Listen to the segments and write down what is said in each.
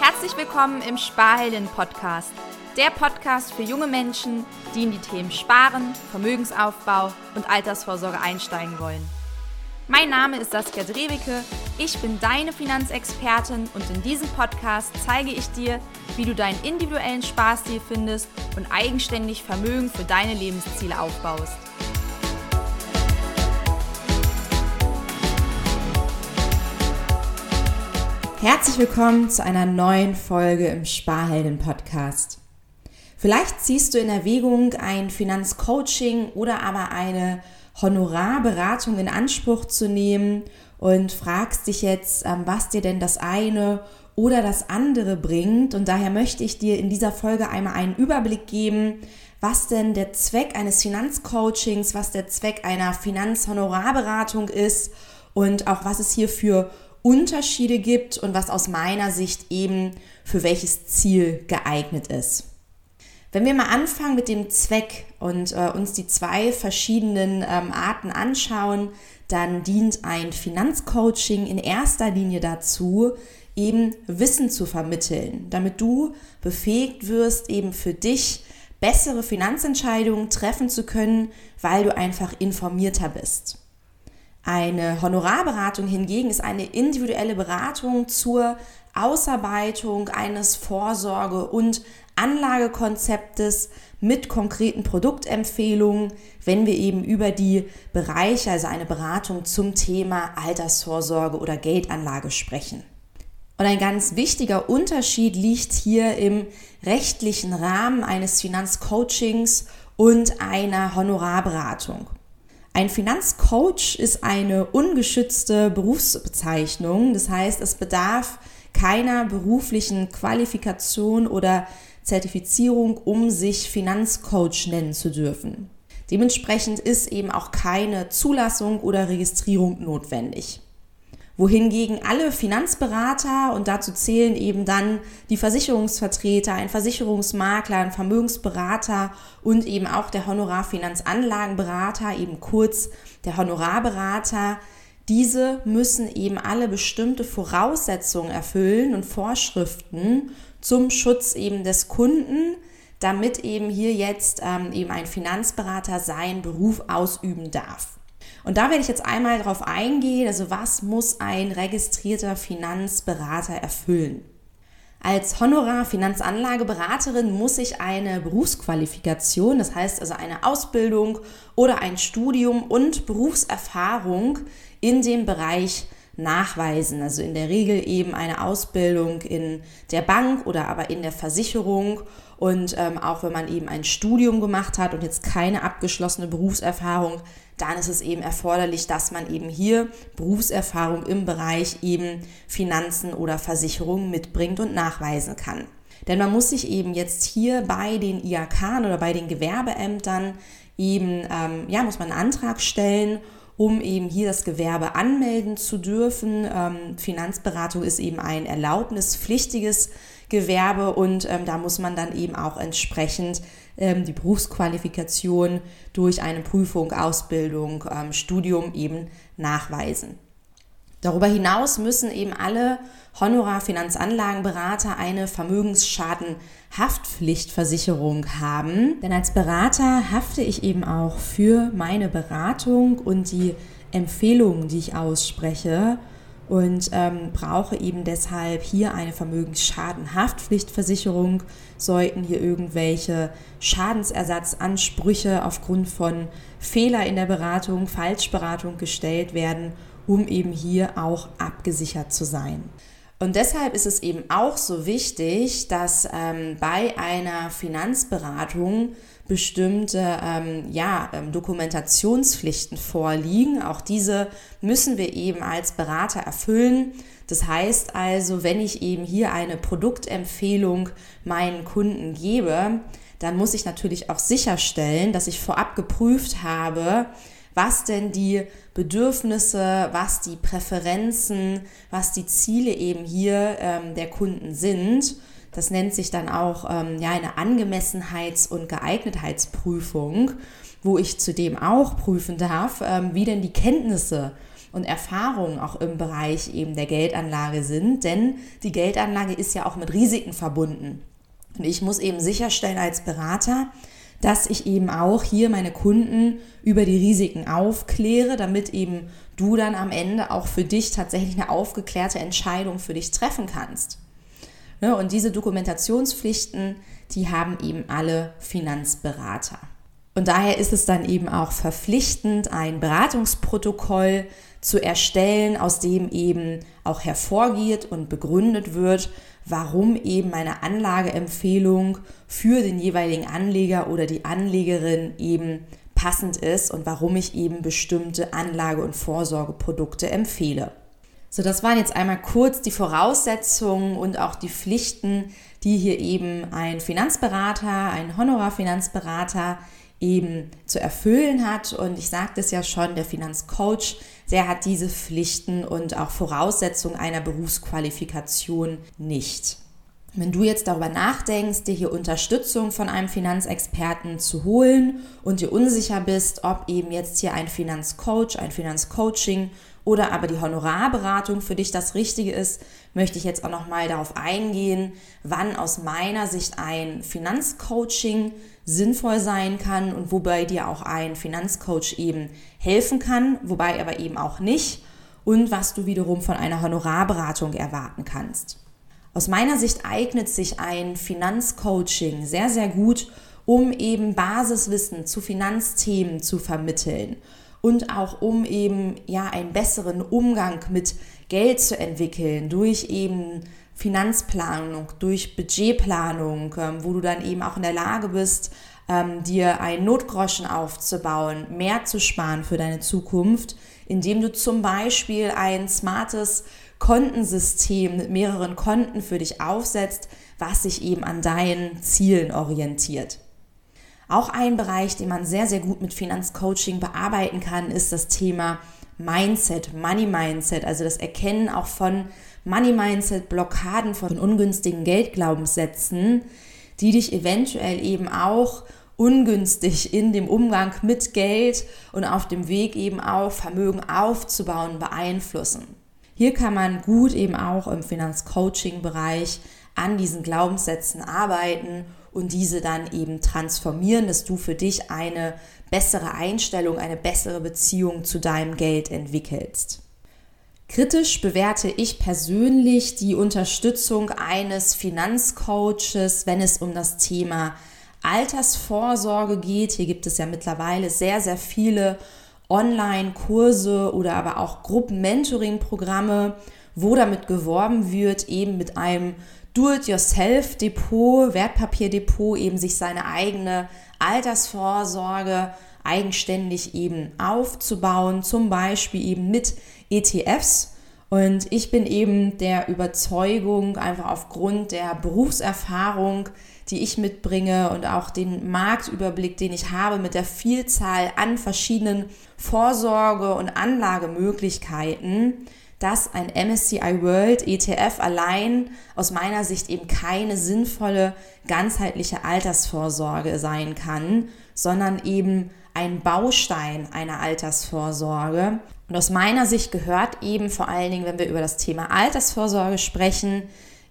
Herzlich willkommen im Sparhelden Podcast. Der Podcast für junge Menschen, die in die Themen Sparen, Vermögensaufbau und Altersvorsorge einsteigen wollen. Mein Name ist Saskia Drewicke, ich bin deine Finanzexpertin und in diesem Podcast zeige ich dir, wie du deinen individuellen Sparstil findest und eigenständig Vermögen für deine Lebensziele aufbaust. Herzlich willkommen zu einer neuen Folge im Sparhelden Podcast. Vielleicht ziehst du in Erwägung ein Finanzcoaching oder aber eine Honorarberatung in Anspruch zu nehmen und fragst dich jetzt, ähm, was dir denn das eine oder das andere bringt. Und daher möchte ich dir in dieser Folge einmal einen Überblick geben, was denn der Zweck eines Finanzcoachings, was der Zweck einer Finanzhonorarberatung ist und auch was es hier für Unterschiede gibt und was aus meiner Sicht eben für welches Ziel geeignet ist. Wenn wir mal anfangen mit dem Zweck und äh, uns die zwei verschiedenen ähm, Arten anschauen, dann dient ein Finanzcoaching in erster Linie dazu, eben Wissen zu vermitteln, damit du befähigt wirst, eben für dich bessere Finanzentscheidungen treffen zu können, weil du einfach informierter bist. Eine Honorarberatung hingegen ist eine individuelle Beratung zur Ausarbeitung eines Vorsorge- und Anlagekonzeptes mit konkreten Produktempfehlungen, wenn wir eben über die Bereiche, also eine Beratung zum Thema Altersvorsorge oder Geldanlage sprechen. Und ein ganz wichtiger Unterschied liegt hier im rechtlichen Rahmen eines Finanzcoachings und einer Honorarberatung. Ein Finanzcoach ist eine ungeschützte Berufsbezeichnung, das heißt, es bedarf keiner beruflichen Qualifikation oder Zertifizierung, um sich Finanzcoach nennen zu dürfen. Dementsprechend ist eben auch keine Zulassung oder Registrierung notwendig. Wohingegen alle Finanzberater, und dazu zählen eben dann die Versicherungsvertreter, ein Versicherungsmakler, ein Vermögensberater und eben auch der Honorarfinanzanlagenberater, eben kurz der Honorarberater, diese müssen eben alle bestimmte Voraussetzungen erfüllen und Vorschriften zum Schutz eben des Kunden, damit eben hier jetzt ähm, eben ein Finanzberater seinen Beruf ausüben darf. Und da werde ich jetzt einmal darauf eingehen, also was muss ein registrierter Finanzberater erfüllen? Als Honorar-Finanzanlageberaterin muss ich eine Berufsqualifikation, das heißt also eine Ausbildung oder ein Studium und Berufserfahrung in dem Bereich nachweisen. Also in der Regel eben eine Ausbildung in der Bank oder aber in der Versicherung. Und ähm, auch wenn man eben ein Studium gemacht hat und jetzt keine abgeschlossene Berufserfahrung, dann ist es eben erforderlich, dass man eben hier Berufserfahrung im Bereich eben Finanzen oder Versicherungen mitbringt und nachweisen kann. Denn man muss sich eben jetzt hier bei den IAK oder bei den Gewerbeämtern eben, ähm, ja, muss man einen Antrag stellen um eben hier das Gewerbe anmelden zu dürfen. Ähm, Finanzberatung ist eben ein erlaubnispflichtiges Gewerbe und ähm, da muss man dann eben auch entsprechend ähm, die Berufsqualifikation durch eine Prüfung, Ausbildung, ähm, Studium eben nachweisen. Darüber hinaus müssen eben alle Honorar-Finanzanlagenberater eine Vermögensschadenhaftpflichtversicherung haben. Denn als Berater hafte ich eben auch für meine Beratung und die Empfehlungen, die ich ausspreche und ähm, brauche eben deshalb hier eine Vermögensschadenhaftpflichtversicherung. Sollten hier irgendwelche Schadensersatzansprüche aufgrund von Fehler in der Beratung, Falschberatung gestellt werden um eben hier auch abgesichert zu sein. Und deshalb ist es eben auch so wichtig, dass ähm, bei einer Finanzberatung bestimmte ähm, ja, ähm, Dokumentationspflichten vorliegen. Auch diese müssen wir eben als Berater erfüllen. Das heißt also, wenn ich eben hier eine Produktempfehlung meinen Kunden gebe, dann muss ich natürlich auch sicherstellen, dass ich vorab geprüft habe, was denn die Bedürfnisse, was die Präferenzen, was die Ziele eben hier ähm, der Kunden sind. Das nennt sich dann auch ähm, ja, eine Angemessenheits- und Geeignetheitsprüfung, wo ich zudem auch prüfen darf, ähm, wie denn die Kenntnisse und Erfahrungen auch im Bereich eben der Geldanlage sind. Denn die Geldanlage ist ja auch mit Risiken verbunden. Und ich muss eben sicherstellen als Berater, dass ich eben auch hier meine Kunden über die Risiken aufkläre, damit eben du dann am Ende auch für dich tatsächlich eine aufgeklärte Entscheidung für dich treffen kannst. Ne, und diese Dokumentationspflichten, die haben eben alle Finanzberater. Und daher ist es dann eben auch verpflichtend, ein Beratungsprotokoll zu erstellen, aus dem eben auch hervorgeht und begründet wird, warum eben meine Anlageempfehlung für den jeweiligen Anleger oder die Anlegerin eben passend ist und warum ich eben bestimmte Anlage- und Vorsorgeprodukte empfehle. So, das waren jetzt einmal kurz die Voraussetzungen und auch die Pflichten, die hier eben ein Finanzberater, ein Honorarfinanzberater eben zu erfüllen hat. Und ich sagte es ja schon, der Finanzcoach, der hat diese Pflichten und auch Voraussetzungen einer Berufsqualifikation nicht. Wenn du jetzt darüber nachdenkst, dir hier Unterstützung von einem Finanzexperten zu holen und dir unsicher bist, ob eben jetzt hier ein Finanzcoach, ein Finanzcoaching oder aber die Honorarberatung für dich das Richtige ist, möchte ich jetzt auch noch mal darauf eingehen, wann aus meiner Sicht ein Finanzcoaching sinnvoll sein kann und wobei dir auch ein Finanzcoach eben helfen kann, wobei aber eben auch nicht und was du wiederum von einer Honorarberatung erwarten kannst. Aus meiner Sicht eignet sich ein Finanzcoaching sehr, sehr gut, um eben Basiswissen zu Finanzthemen zu vermitteln und auch um eben ja einen besseren Umgang mit Geld zu entwickeln durch eben Finanzplanung, durch Budgetplanung, ähm, wo du dann eben auch in der Lage bist, ähm, dir einen Notgroschen aufzubauen, mehr zu sparen für deine Zukunft, indem du zum Beispiel ein smartes Kontensystem mit mehreren Konten für dich aufsetzt, was sich eben an deinen Zielen orientiert. Auch ein Bereich, den man sehr, sehr gut mit Finanzcoaching bearbeiten kann, ist das Thema Mindset, Money Mindset, also das Erkennen auch von Money Mindset, Blockaden von ungünstigen Geldglaubenssätzen, die dich eventuell eben auch ungünstig in dem Umgang mit Geld und auf dem Weg eben auch Vermögen aufzubauen beeinflussen. Hier kann man gut eben auch im Finanzcoaching-Bereich an diesen Glaubenssätzen arbeiten und diese dann eben transformieren, dass du für dich eine bessere Einstellung, eine bessere Beziehung zu deinem Geld entwickelst. Kritisch bewerte ich persönlich die Unterstützung eines Finanzcoaches, wenn es um das Thema Altersvorsorge geht. Hier gibt es ja mittlerweile sehr, sehr viele Online-Kurse oder aber auch Gruppen-Mentoring-Programme, wo damit geworben wird, eben mit einem Do-it-yourself-Depot, Wertpapierdepot, eben sich seine eigene Altersvorsorge eigenständig eben aufzubauen, zum Beispiel eben mit ETFs. Und ich bin eben der Überzeugung, einfach aufgrund der Berufserfahrung, die ich mitbringe und auch den Marktüberblick, den ich habe mit der Vielzahl an verschiedenen Vorsorge- und Anlagemöglichkeiten, dass ein MSCI World ETF allein aus meiner Sicht eben keine sinnvolle ganzheitliche Altersvorsorge sein kann, sondern eben ein Baustein einer Altersvorsorge. Und aus meiner Sicht gehört eben vor allen Dingen, wenn wir über das Thema Altersvorsorge sprechen,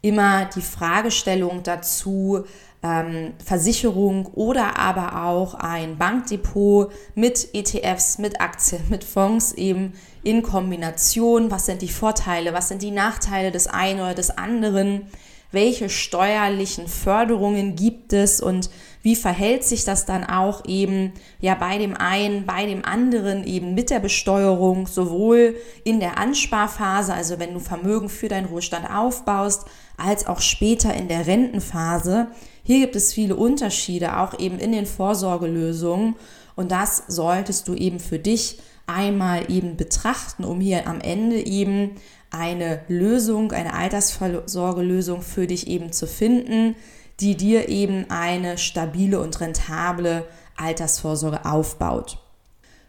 immer die Fragestellung dazu, ähm, Versicherung oder aber auch ein Bankdepot mit ETFs, mit Aktien, mit Fonds eben in Kombination. Was sind die Vorteile, was sind die Nachteile des einen oder des anderen? Welche steuerlichen Förderungen gibt es und wie verhält sich das dann auch eben ja bei dem einen, bei dem anderen eben mit der Besteuerung, sowohl in der Ansparphase, also wenn du Vermögen für deinen Ruhestand aufbaust, als auch später in der Rentenphase. Hier gibt es viele Unterschiede, auch eben in den Vorsorgelösungen. Und das solltest du eben für dich einmal eben betrachten, um hier am Ende eben eine Lösung, eine Altersvorsorgelösung für dich eben zu finden, die dir eben eine stabile und rentable Altersvorsorge aufbaut.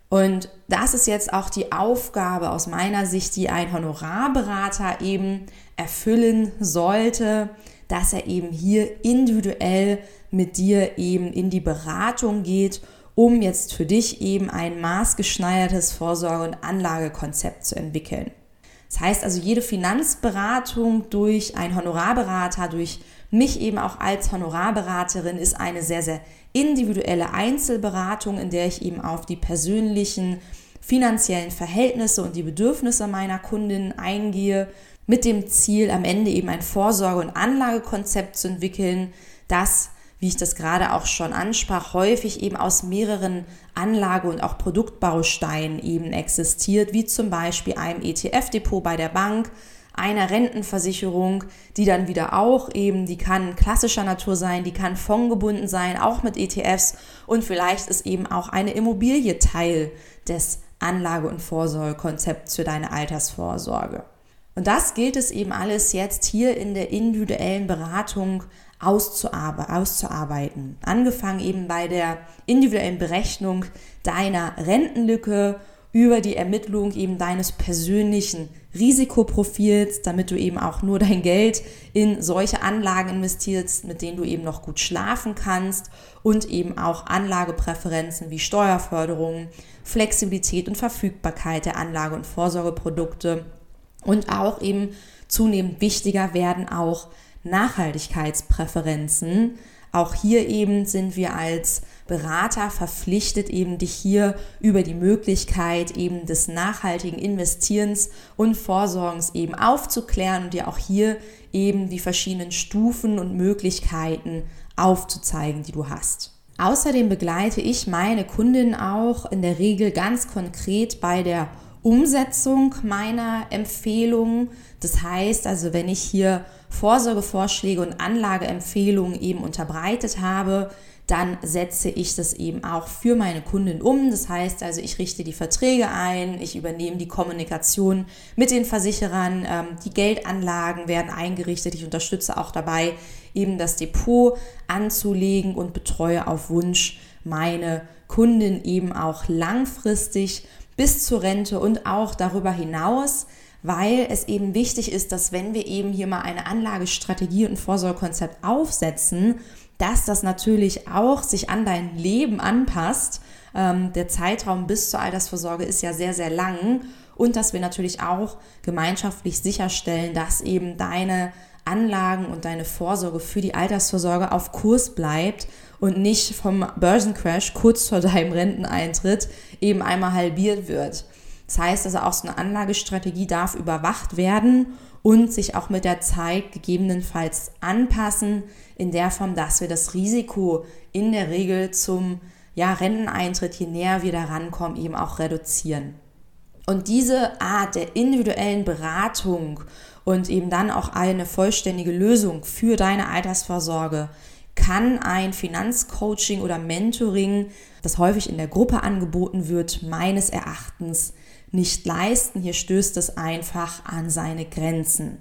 Und das ist jetzt auch die Aufgabe aus meiner Sicht, die ein Honorarberater eben erfüllen sollte, dass er eben hier individuell mit dir eben in die Beratung geht, um jetzt für dich eben ein maßgeschneidertes Vorsorge- und Anlagekonzept zu entwickeln. Das heißt also, jede Finanzberatung durch einen Honorarberater, durch mich eben auch als Honorarberaterin ist eine sehr, sehr individuelle Einzelberatung, in der ich eben auf die persönlichen finanziellen Verhältnisse und die Bedürfnisse meiner Kundinnen eingehe, mit dem Ziel, am Ende eben ein Vorsorge- und Anlagekonzept zu entwickeln, das wie ich das gerade auch schon ansprach, häufig eben aus mehreren Anlage- und auch Produktbausteinen eben existiert, wie zum Beispiel einem ETF-Depot bei der Bank, einer Rentenversicherung, die dann wieder auch eben, die kann klassischer Natur sein, die kann fondgebunden sein, auch mit ETFs und vielleicht ist eben auch eine Immobilie Teil des Anlage- und Vorsorgekonzepts für deine Altersvorsorge. Und das gilt es eben alles jetzt hier in der individuellen Beratung auszuarbeiten. Angefangen eben bei der individuellen Berechnung deiner Rentenlücke über die Ermittlung eben deines persönlichen Risikoprofils, damit du eben auch nur dein Geld in solche Anlagen investierst, mit denen du eben noch gut schlafen kannst und eben auch Anlagepräferenzen wie Steuerförderung, Flexibilität und Verfügbarkeit der Anlage- und Vorsorgeprodukte und auch eben zunehmend wichtiger werden auch Nachhaltigkeitspräferenzen. Auch hier eben sind wir als Berater verpflichtet, eben dich hier über die Möglichkeit eben des nachhaltigen Investierens und Vorsorgens eben aufzuklären und dir auch hier eben die verschiedenen Stufen und Möglichkeiten aufzuzeigen, die du hast. Außerdem begleite ich meine Kunden auch in der Regel ganz konkret bei der Umsetzung meiner Empfehlungen. Das heißt also, wenn ich hier Vorsorgevorschläge und Anlageempfehlungen eben unterbreitet habe, dann setze ich das eben auch für meine Kunden um. Das heißt also, ich richte die Verträge ein, ich übernehme die Kommunikation mit den Versicherern, ähm, die Geldanlagen werden eingerichtet, ich unterstütze auch dabei, eben das Depot anzulegen und betreue auf Wunsch meine Kunden eben auch langfristig bis zur Rente und auch darüber hinaus, weil es eben wichtig ist, dass wenn wir eben hier mal eine Anlagestrategie und Vorsorgekonzept aufsetzen, dass das natürlich auch sich an dein Leben anpasst. Ähm, der Zeitraum bis zur Altersvorsorge ist ja sehr, sehr lang und dass wir natürlich auch gemeinschaftlich sicherstellen, dass eben deine Anlagen und deine Vorsorge für die Altersvorsorge auf Kurs bleibt und nicht vom Börsencrash kurz vor deinem Renteneintritt eben einmal halbiert wird. Das heißt also auch so eine Anlagestrategie darf überwacht werden und sich auch mit der Zeit gegebenenfalls anpassen in der Form, dass wir das Risiko in der Regel zum ja, Renteneintritt, je näher wir da rankommen, eben auch reduzieren. Und diese Art der individuellen Beratung und eben dann auch eine vollständige Lösung für deine Altersvorsorge kann ein Finanzcoaching oder Mentoring, das häufig in der Gruppe angeboten wird, meines Erachtens nicht leisten. Hier stößt es einfach an seine Grenzen.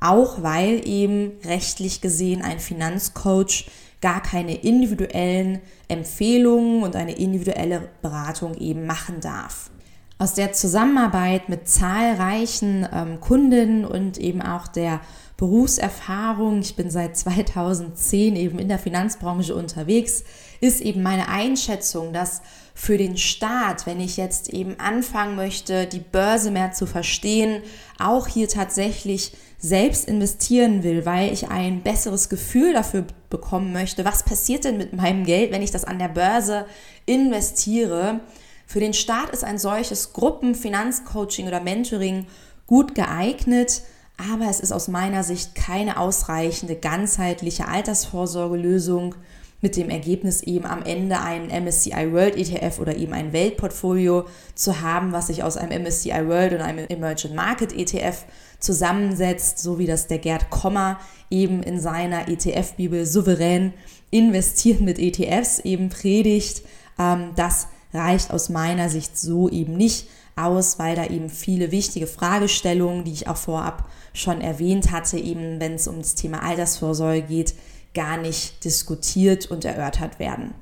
Auch weil eben rechtlich gesehen ein Finanzcoach gar keine individuellen Empfehlungen und eine individuelle Beratung eben machen darf. Aus der Zusammenarbeit mit zahlreichen ähm, Kunden und eben auch der Berufserfahrung, ich bin seit 2010 eben in der Finanzbranche unterwegs, ist eben meine Einschätzung, dass für den Staat, wenn ich jetzt eben anfangen möchte, die Börse mehr zu verstehen, auch hier tatsächlich selbst investieren will, weil ich ein besseres Gefühl dafür bekommen möchte, was passiert denn mit meinem Geld, wenn ich das an der Börse investiere. Für den Staat ist ein solches Gruppenfinanzcoaching oder Mentoring gut geeignet, aber es ist aus meiner Sicht keine ausreichende ganzheitliche Altersvorsorgelösung mit dem Ergebnis eben am Ende einen MSCI World ETF oder eben ein Weltportfolio zu haben, was sich aus einem MSCI World und einem Emerging Market ETF zusammensetzt, so wie das der Gerd Kommer eben in seiner ETF-Bibel souverän investieren mit ETFs eben predigt. Ähm, das reicht aus meiner Sicht so eben nicht aus, weil da eben viele wichtige Fragestellungen, die ich auch vorab schon erwähnt hatte, eben wenn es um das Thema Altersvorsorge geht, gar nicht diskutiert und erörtert werden.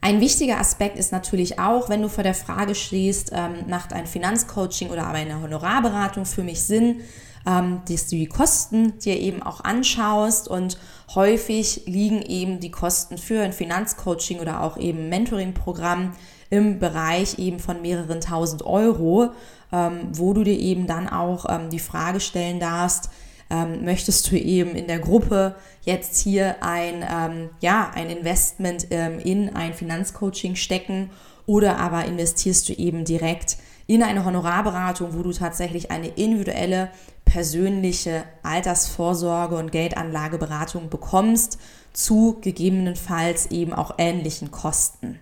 Ein wichtiger Aspekt ist natürlich auch, wenn du vor der Frage stehst, ähm, macht ein Finanzcoaching oder aber eine Honorarberatung für mich Sinn, ähm, dass du die Kosten dir eben auch anschaust und häufig liegen eben die Kosten für ein Finanzcoaching oder auch eben Mentoring-Programm im Bereich eben von mehreren tausend Euro, ähm, wo du dir eben dann auch ähm, die Frage stellen darfst, ähm, möchtest du eben in der Gruppe jetzt hier ein, ähm, ja, ein Investment ähm, in ein Finanzcoaching stecken oder aber investierst du eben direkt in eine Honorarberatung, wo du tatsächlich eine individuelle, persönliche Altersvorsorge und Geldanlageberatung bekommst zu gegebenenfalls eben auch ähnlichen Kosten.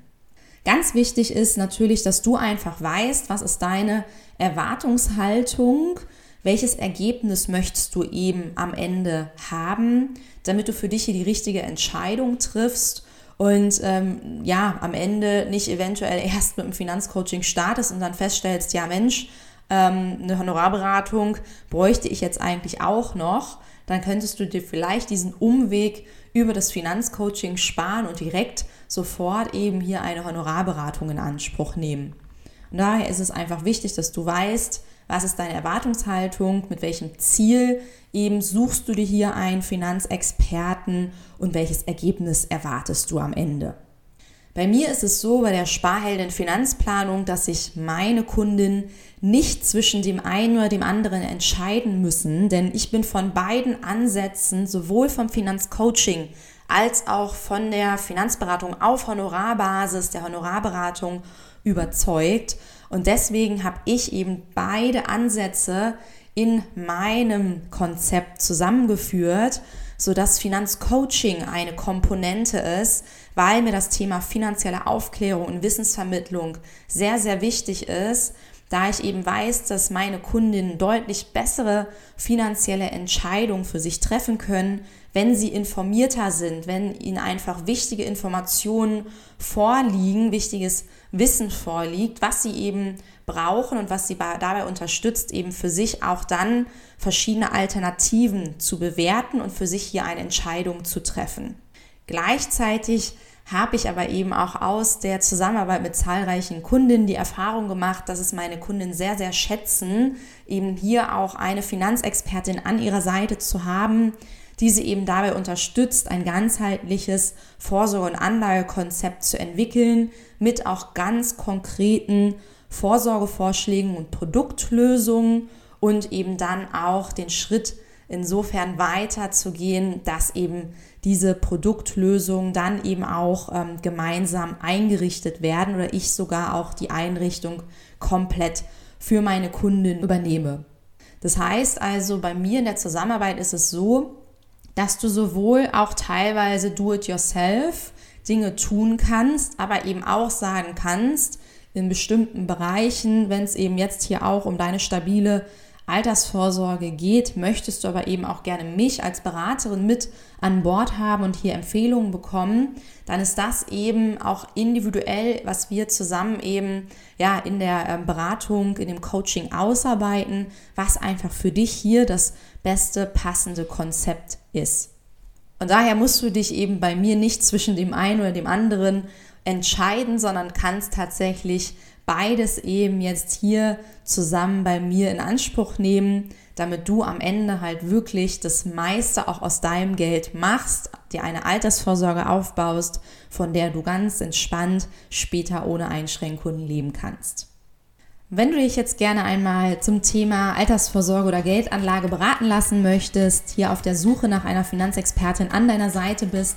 Ganz wichtig ist natürlich, dass du einfach weißt, was ist deine Erwartungshaltung, welches Ergebnis möchtest du eben am Ende haben, damit du für dich hier die richtige Entscheidung triffst und ähm, ja, am Ende nicht eventuell erst mit dem Finanzcoaching startest und dann feststellst, ja Mensch, ähm, eine Honorarberatung bräuchte ich jetzt eigentlich auch noch, dann könntest du dir vielleicht diesen Umweg über das Finanzcoaching sparen und direkt sofort eben hier eine Honorarberatung in Anspruch nehmen. Und daher ist es einfach wichtig, dass du weißt, was ist deine Erwartungshaltung? Mit welchem Ziel eben suchst du dir hier einen Finanzexperten und welches Ergebnis erwartest du am Ende? Bei mir ist es so bei der Sparheldin Finanzplanung, dass sich meine Kunden nicht zwischen dem einen oder dem anderen entscheiden müssen, denn ich bin von beiden Ansätzen, sowohl vom Finanzcoaching als auch von der Finanzberatung auf Honorarbasis, der Honorarberatung überzeugt. Und deswegen habe ich eben beide Ansätze in meinem Konzept zusammengeführt, sodass Finanzcoaching eine Komponente ist, weil mir das Thema finanzielle Aufklärung und Wissensvermittlung sehr, sehr wichtig ist, da ich eben weiß, dass meine Kundinnen deutlich bessere finanzielle Entscheidungen für sich treffen können, wenn sie informierter sind, wenn ihnen einfach wichtige Informationen vorliegen, wichtiges Wissen vorliegt, was sie eben brauchen und was sie dabei unterstützt, eben für sich auch dann verschiedene Alternativen zu bewerten und für sich hier eine Entscheidung zu treffen. Gleichzeitig habe ich aber eben auch aus der Zusammenarbeit mit zahlreichen Kundinnen die Erfahrung gemacht, dass es meine Kunden sehr, sehr schätzen, eben hier auch eine Finanzexpertin an ihrer Seite zu haben, die sie eben dabei unterstützt, ein ganzheitliches Vorsorge- und Anlagekonzept zu entwickeln, mit auch ganz konkreten Vorsorgevorschlägen und Produktlösungen und eben dann auch den Schritt insofern weiterzugehen, dass eben diese Produktlösungen dann eben auch ähm, gemeinsam eingerichtet werden oder ich sogar auch die Einrichtung komplett für meine Kunden übernehme. Das heißt also, bei mir in der Zusammenarbeit ist es so, dass du sowohl auch teilweise do-it-yourself Dinge tun kannst, aber eben auch sagen kannst, in bestimmten Bereichen, wenn es eben jetzt hier auch um deine stabile Altersvorsorge geht, möchtest du aber eben auch gerne mich als Beraterin mit an Bord haben und hier Empfehlungen bekommen, dann ist das eben auch individuell, was wir zusammen eben ja in der ähm, Beratung, in dem Coaching ausarbeiten, was einfach für dich hier das beste passende Konzept ist. Und daher musst du dich eben bei mir nicht zwischen dem einen oder dem anderen entscheiden, sondern kannst tatsächlich beides eben jetzt hier zusammen bei mir in Anspruch nehmen, damit du am Ende halt wirklich das meiste auch aus deinem Geld machst, dir eine Altersvorsorge aufbaust, von der du ganz entspannt später ohne Einschränkungen leben kannst. Wenn du dich jetzt gerne einmal zum Thema Altersvorsorge oder Geldanlage beraten lassen möchtest, hier auf der Suche nach einer Finanzexpertin an deiner Seite bist,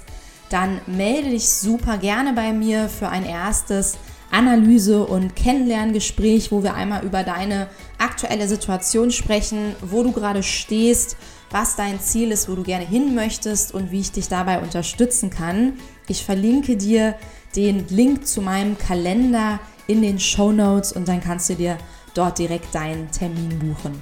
dann melde dich super gerne bei mir für ein erstes Analyse- und Kennenlerngespräch, wo wir einmal über deine aktuelle Situation sprechen, wo du gerade stehst, was dein Ziel ist, wo du gerne hin möchtest und wie ich dich dabei unterstützen kann. Ich verlinke dir den Link zu meinem Kalender in den Show Notes und dann kannst du dir dort direkt deinen Termin buchen.